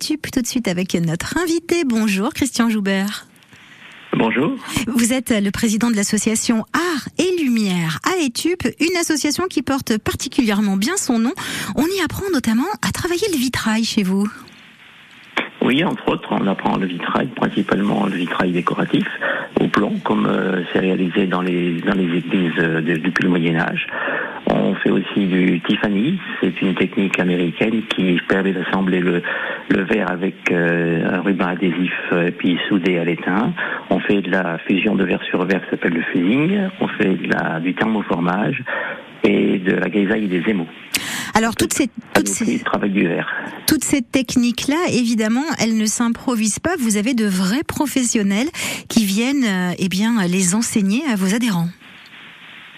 Tout de suite avec notre invité? Bonjour Christian Joubert. Bonjour. Vous êtes le président de l'association Art et Lumière à Etup, une association qui porte particulièrement bien son nom. On y apprend notamment à travailler le vitrail chez vous. Oui, entre autres, on apprend le vitrail, principalement le vitrail décoratif au plomb, comme euh, c'est réalisé dans les dans les églises euh, depuis le Moyen Âge. On fait aussi du Tiffany, c'est une technique américaine qui permet d'assembler le, le verre avec euh, un ruban adhésif et puis soudé à l'étain. On fait de la fusion de verre sur verre qui s'appelle le fusing. On fait de la, du thermoformage et de la grisaille des émaux. Alors toutes ces toutes ces du verre. toutes ces techniques là, évidemment, elles ne s'improvisent pas. Vous avez de vrais professionnels qui viennent, euh, eh bien, les enseigner à vos adhérents.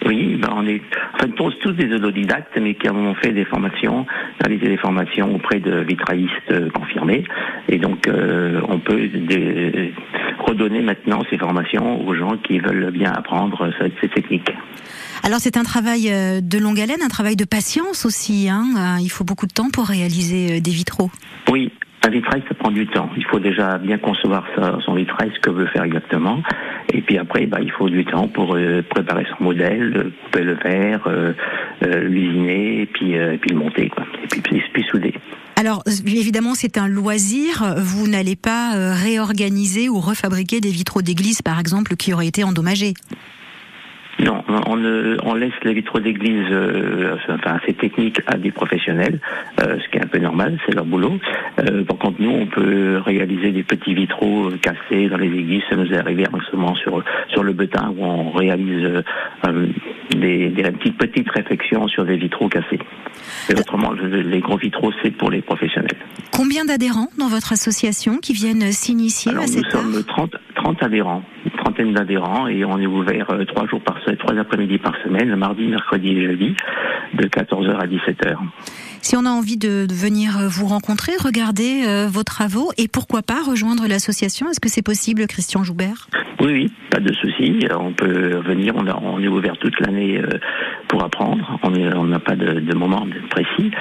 Oui, ben on est enfin, tous, tous des autodidactes, mais qui avons fait des formations, réalisé des formations auprès de vitraillistes euh, confirmés. Et donc, euh, on peut des, redonner maintenant ces formations aux gens qui veulent bien apprendre ces techniques. Alors c'est un travail euh, de longue haleine, un travail de patience aussi. Hein euh, Il faut beaucoup de temps pour réaliser euh, des vitraux. Oui, un vitrail, ça prend du temps. Il faut déjà bien concevoir son vitrail, ce que veut faire exactement. Et puis après, bah, il faut du temps pour préparer son modèle, couper le verre, l'usiner, et puis, et puis le monter, quoi. Et puis, puis, puis souder. Alors évidemment, c'est un loisir. Vous n'allez pas réorganiser ou refabriquer des vitraux d'église, par exemple, qui auraient été endommagés. Non, on, on laisse les vitraux d'église, euh, enfin assez techniques, à des professionnels, euh, ce qui est un peu normal, c'est leur boulot. Euh, par contre, nous, on peut réaliser des petits vitraux cassés dans les églises. Ça nous est arrivé en sur sur le Betin où on réalise des, des petites petites réflexions sur des vitraux cassés. Et autrement, les gros vitraux, c'est pour les professionnels. Combien d'adhérents dans votre association qui viennent s'initier à cette Nous sommes 30, 30 adhérents trentaine d'adhérents et on est ouvert euh, trois jours par semaine, trois après-midi par semaine, le mardi, mercredi et jeudi, de 14h à 17h. Si on a envie de, venir euh, vous rencontrer, regarder euh, vos travaux et pourquoi pas rejoindre l'association, est-ce que c'est possible, Christian Joubert? Oui, oui, pas de souci. On peut venir, on, on est ouvert toute l'année pour apprendre. On n'a pas de, moment précis.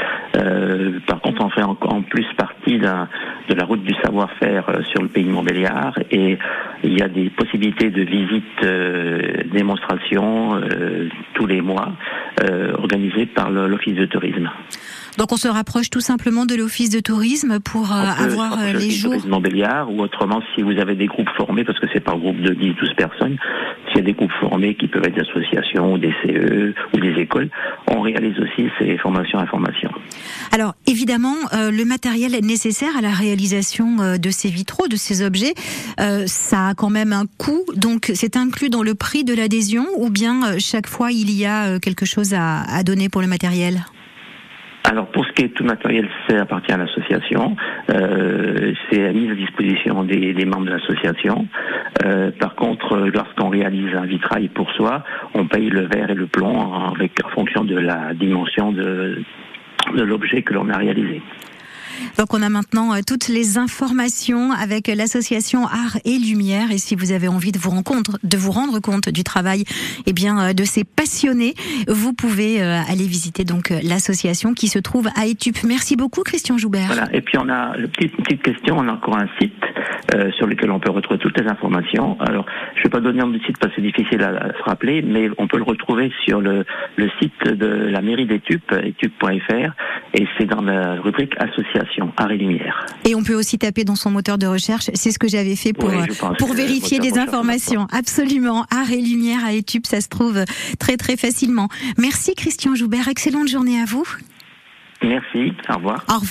par contre, on fait en, en plus partie de la route du savoir-faire sur le pays de Montbéliard et il y a des possibilités de visites, euh, démonstrations euh, tous les mois euh, organisées par l'Office de tourisme. Donc on se rapproche tout simplement de l'office de tourisme pour euh, avoir euh, les jours. Montbéliard ou autrement si vous avez des groupes formés parce que c'est par groupe de 10 12 personnes, s'il y a des groupes formés qui peuvent être des associations ou des CE ou des écoles, on réalise aussi ces formations informations. Alors évidemment, euh, le matériel nécessaire à la réalisation de ces vitraux, de ces objets, ça a quand même un coût. Donc c'est inclus dans le prix de l'adhésion ou bien chaque fois il y a quelque chose à, à donner pour le matériel? Alors pour ce qui est tout matériel, ça appartient à l'association. Euh, c'est mise à disposition des, membres de l'association. Euh, par contre, lorsqu'on réalise un vitrail pour soi, on paye le verre et le plomb avec, en fonction de la dimension de l'objet que l'on a réalisé. Donc on a maintenant euh, toutes les informations avec l'association Art et Lumière. Et si vous avez envie de vous de vous rendre compte du travail, eh bien euh, de ces passionnés, vous pouvez euh, aller visiter donc l'association qui se trouve à Etup. Merci beaucoup, Christian Joubert. Voilà. Et puis on a une petite question. On a encore un site euh, sur lequel on peut retrouver toutes les informations. Alors, je ne vais pas donner un site parce que c'est difficile à, se rappeler, mais on peut le retrouver sur le, le site de la mairie d'Etup, etup.fr, et c'est dans la rubrique Association Art et Lumière. Et on peut aussi taper dans son moteur de recherche. C'est ce que j'avais fait pour, pour vérifier des informations. Absolument. Art et Lumière à Etup, ça se trouve très très facilement. Merci Christian Joubert. Excellente journée à vous. Merci. Au revoir. Au revoir.